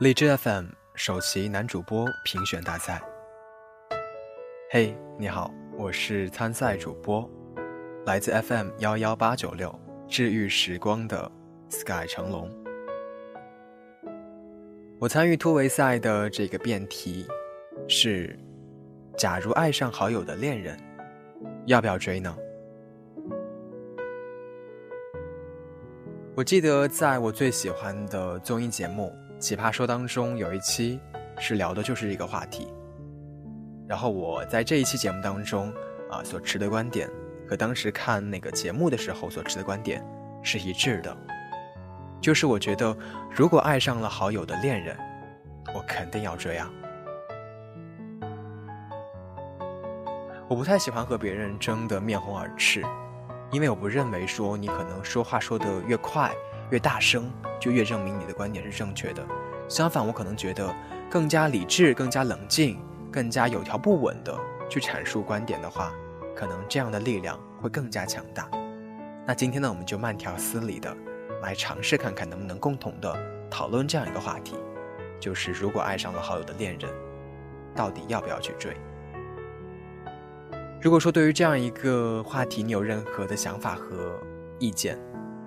荔枝 FM 首席男主播评选大赛。嘿，你好，我是参赛主播，来自 FM 幺幺八九六治愈时光的 Sky 成龙。我参与突围赛的这个辩题是：假如爱上好友的恋人，要不要追呢？我记得在我最喜欢的综艺节目。奇葩说当中有一期是聊的就是这个话题，然后我在这一期节目当中啊所持的观点和当时看那个节目的时候所持的观点是一致的，就是我觉得如果爱上了好友的恋人，我肯定要这样！我不太喜欢和别人争得面红耳赤，因为我不认为说你可能说话说得越快。越大声，就越证明你的观点是正确的。相反，我可能觉得更加理智、更加冷静、更加有条不紊的去阐述观点的话，可能这样的力量会更加强大。那今天呢，我们就慢条斯理的来尝试看看，能不能共同的讨论这样一个话题，就是如果爱上了好友的恋人，到底要不要去追？如果说对于这样一个话题，你有任何的想法和意见？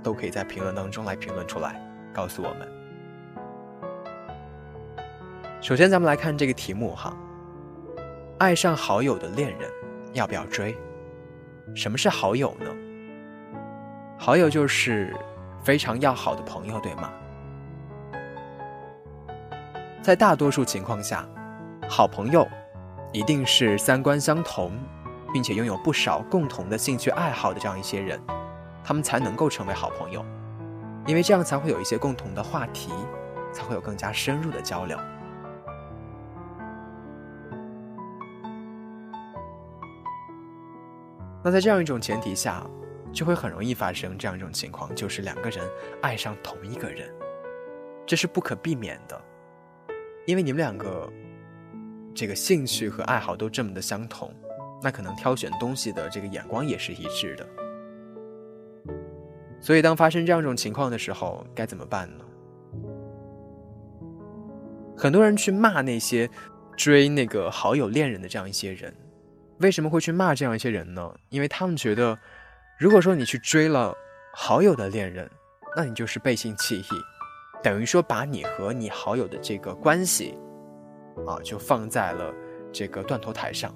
都可以在评论当中来评论出来，告诉我们。首先，咱们来看这个题目哈，爱上好友的恋人要不要追？什么是好友呢？好友就是非常要好的朋友，对吗？在大多数情况下，好朋友一定是三观相同，并且拥有不少共同的兴趣爱好的这样一些人。他们才能够成为好朋友，因为这样才会有一些共同的话题，才会有更加深入的交流。那在这样一种前提下，就会很容易发生这样一种情况，就是两个人爱上同一个人，这是不可避免的，因为你们两个这个兴趣和爱好都这么的相同，那可能挑选东西的这个眼光也是一致的。所以，当发生这样一种情况的时候，该怎么办呢？很多人去骂那些追那个好友恋人的这样一些人，为什么会去骂这样一些人呢？因为他们觉得，如果说你去追了好友的恋人，那你就是背信弃义，等于说把你和你好友的这个关系，啊，就放在了这个断头台上。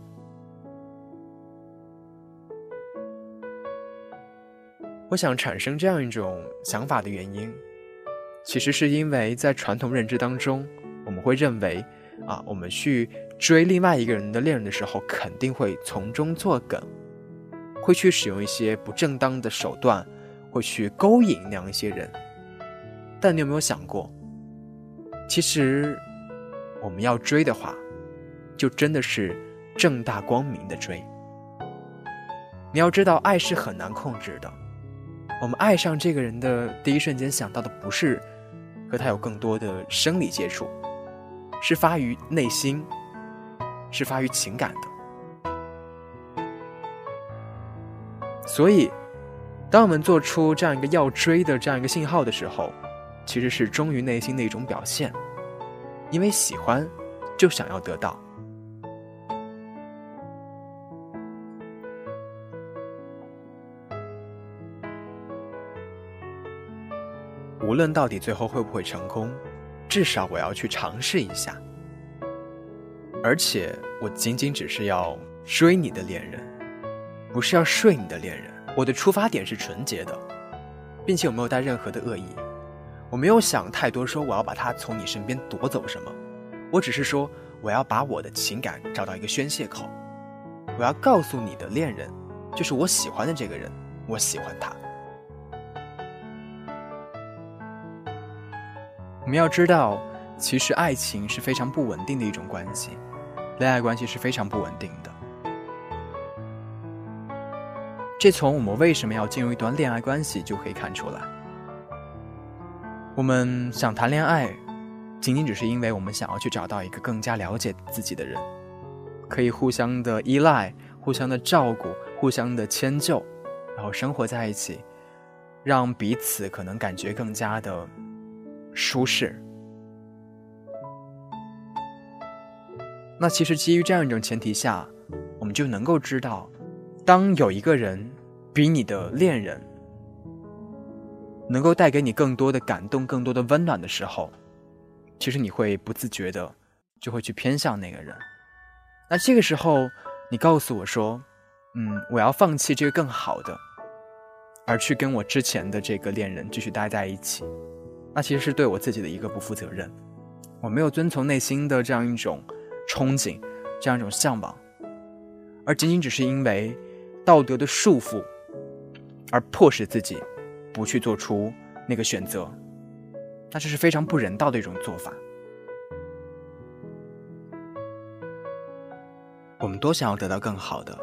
我想产生这样一种想法的原因，其实是因为在传统认知当中，我们会认为，啊，我们去追另外一个人的恋人的时候，肯定会从中作梗，会去使用一些不正当的手段，会去勾引那样一些人。但你有没有想过，其实我们要追的话，就真的是正大光明的追。你要知道，爱是很难控制的。我们爱上这个人的第一瞬间想到的不是和他有更多的生理接触，是发于内心，是发于情感的。所以，当我们做出这样一个要追的这样一个信号的时候，其实是忠于内心的一种表现，因为喜欢就想要得到。无论到底最后会不会成功，至少我要去尝试一下。而且我仅仅只是要追你的恋人，不是要睡你的恋人。我的出发点是纯洁的，并且我没有带任何的恶意。我没有想太多，说我要把他从你身边夺走什么。我只是说，我要把我的情感找到一个宣泄口。我要告诉你的恋人，就是我喜欢的这个人，我喜欢他。我们要知道，其实爱情是非常不稳定的一种关系，恋爱关系是非常不稳定的。这从我们为什么要进入一段恋爱关系就可以看出来。我们想谈恋爱，仅仅只是因为我们想要去找到一个更加了解自己的人，可以互相的依赖、互相的照顾、互相的迁就，然后生活在一起，让彼此可能感觉更加的。舒适，那其实基于这样一种前提下，我们就能够知道，当有一个人比你的恋人能够带给你更多的感动、更多的温暖的时候，其实你会不自觉的就会去偏向那个人。那这个时候，你告诉我说：“嗯，我要放弃这个更好的，而去跟我之前的这个恋人继续待在一起。”那其实是对我自己的一个不负责任。我没有遵从内心的这样一种憧憬，这样一种向往，而仅仅只是因为道德的束缚，而迫使自己不去做出那个选择。那这是非常不人道的一种做法。我们都想要得到更好的，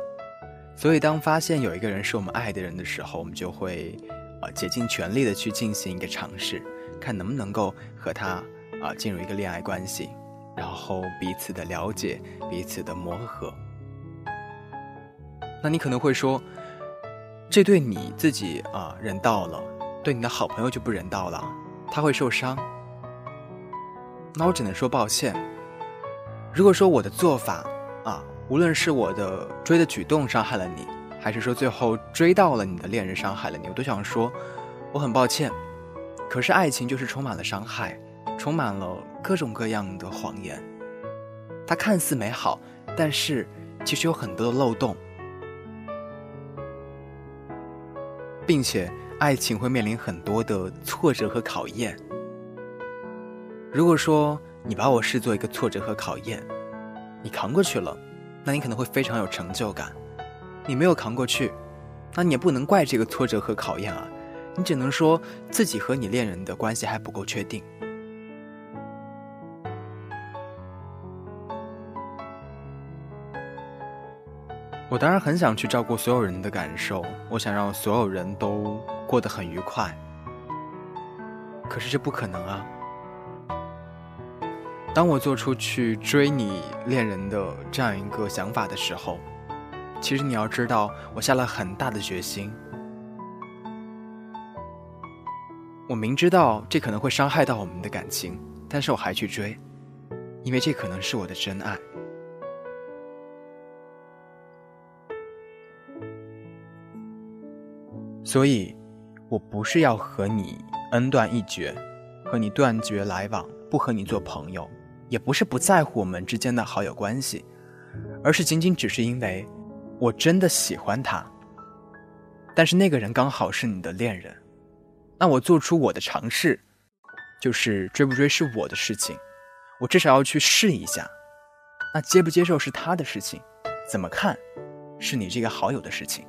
所以当发现有一个人是我们爱的人的时候，我们就会，呃，竭尽全力的去进行一个尝试，看能不能够和他，啊，进入一个恋爱关系，然后彼此的了解，彼此的磨合。那你可能会说，这对你自己啊人道了，对你的好朋友就不人道了，他会受伤。那我只能说抱歉。如果说我的做法，啊。无论是我的追的举动伤害了你，还是说最后追到了你的恋人伤害了你，我都想说，我很抱歉。可是爱情就是充满了伤害，充满了各种各样的谎言。它看似美好，但是其实有很多的漏洞，并且爱情会面临很多的挫折和考验。如果说你把我视作一个挫折和考验，你扛过去了。那你可能会非常有成就感，你没有扛过去，那你也不能怪这个挫折和考验啊，你只能说自己和你恋人的关系还不够确定。我当然很想去照顾所有人的感受，我想让所有人都过得很愉快，可是这不可能啊。当我做出去追你恋人的这样一个想法的时候，其实你要知道，我下了很大的决心。我明知道这可能会伤害到我们的感情，但是我还去追，因为这可能是我的真爱。所以，我不是要和你恩断义绝，和你断绝来往，不和你做朋友。也不是不在乎我们之间的好友关系，而是仅仅只是因为，我真的喜欢他。但是那个人刚好是你的恋人，那我做出我的尝试，就是追不追是我的事情，我至少要去试一下。那接不接受是他的事情，怎么看，是你这个好友的事情。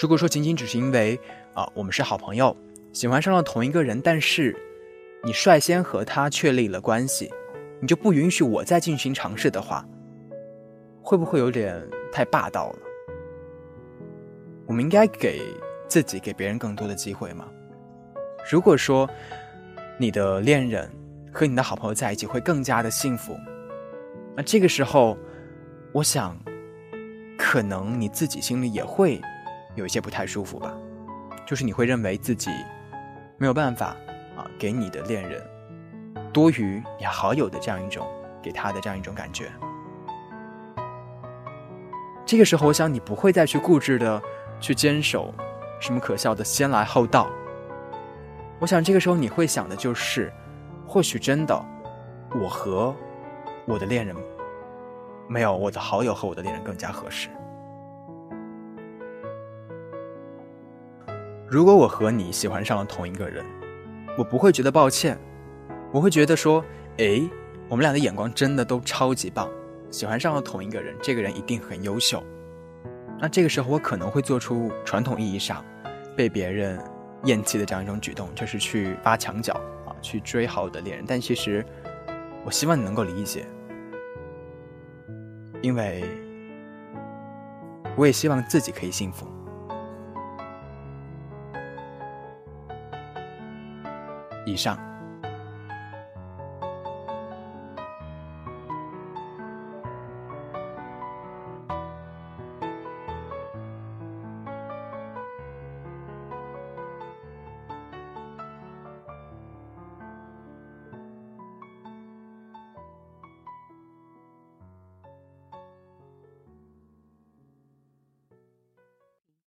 如果说仅仅只是因为啊，我们是好朋友。喜欢上了同一个人，但是你率先和他确立了关系，你就不允许我再进行尝试的话，会不会有点太霸道了？我们应该给自己、给别人更多的机会吗？如果说你的恋人和你的好朋友在一起会更加的幸福，那这个时候，我想，可能你自己心里也会有一些不太舒服吧，就是你会认为自己。没有办法啊，给你的恋人多于你好友的这样一种给他的这样一种感觉。这个时候，我想你不会再去固执的去坚守什么可笑的先来后到。我想这个时候你会想的就是，或许真的，我和我的恋人没有我的好友和我的恋人更加合适。如果我和你喜欢上了同一个人，我不会觉得抱歉，我会觉得说，哎，我们俩的眼光真的都超级棒，喜欢上了同一个人，这个人一定很优秀。那这个时候我可能会做出传统意义上被别人厌弃的这样一种举动，就是去挖墙角啊，去追好我的恋人。但其实，我希望你能够理解，因为我也希望自己可以幸福。以上。